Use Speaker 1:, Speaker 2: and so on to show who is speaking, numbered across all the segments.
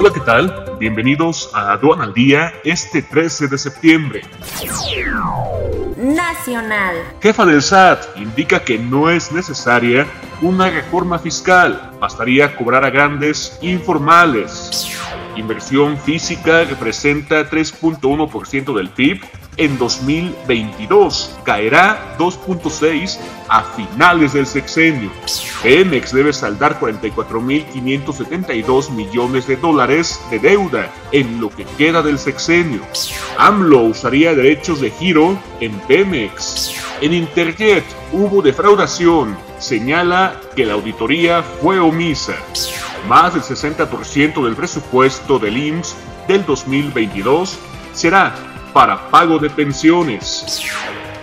Speaker 1: Hola, ¿qué tal? Bienvenidos a Aduan al Día este 13 de septiembre.
Speaker 2: Nacional.
Speaker 1: Jefa del SAT indica que no es necesaria una reforma fiscal, bastaría cobrar a grandes informales. Inversión física representa 3.1% del PIB en 2022. Caerá 2.6 a finales del sexenio. Pemex debe saldar 44.572 millones de dólares de deuda en lo que queda del sexenio. AMLO usaría derechos de giro en Pemex. En Interjet hubo defraudación. Señala que la auditoría fue omisa. Más del 60% del presupuesto del IMSS del 2022 será para pago de pensiones.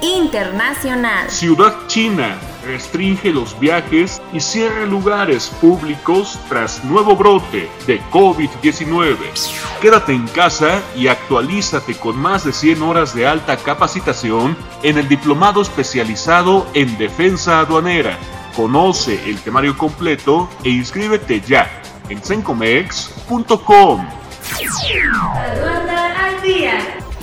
Speaker 2: Internacional.
Speaker 1: Ciudad China restringe los viajes y cierra lugares públicos tras nuevo brote de COVID-19. Quédate en casa y actualízate con más de 100 horas de alta capacitación en el diplomado especializado en defensa aduanera. Conoce el temario completo e inscríbete ya en sencomex.com.
Speaker 2: Aduana al día.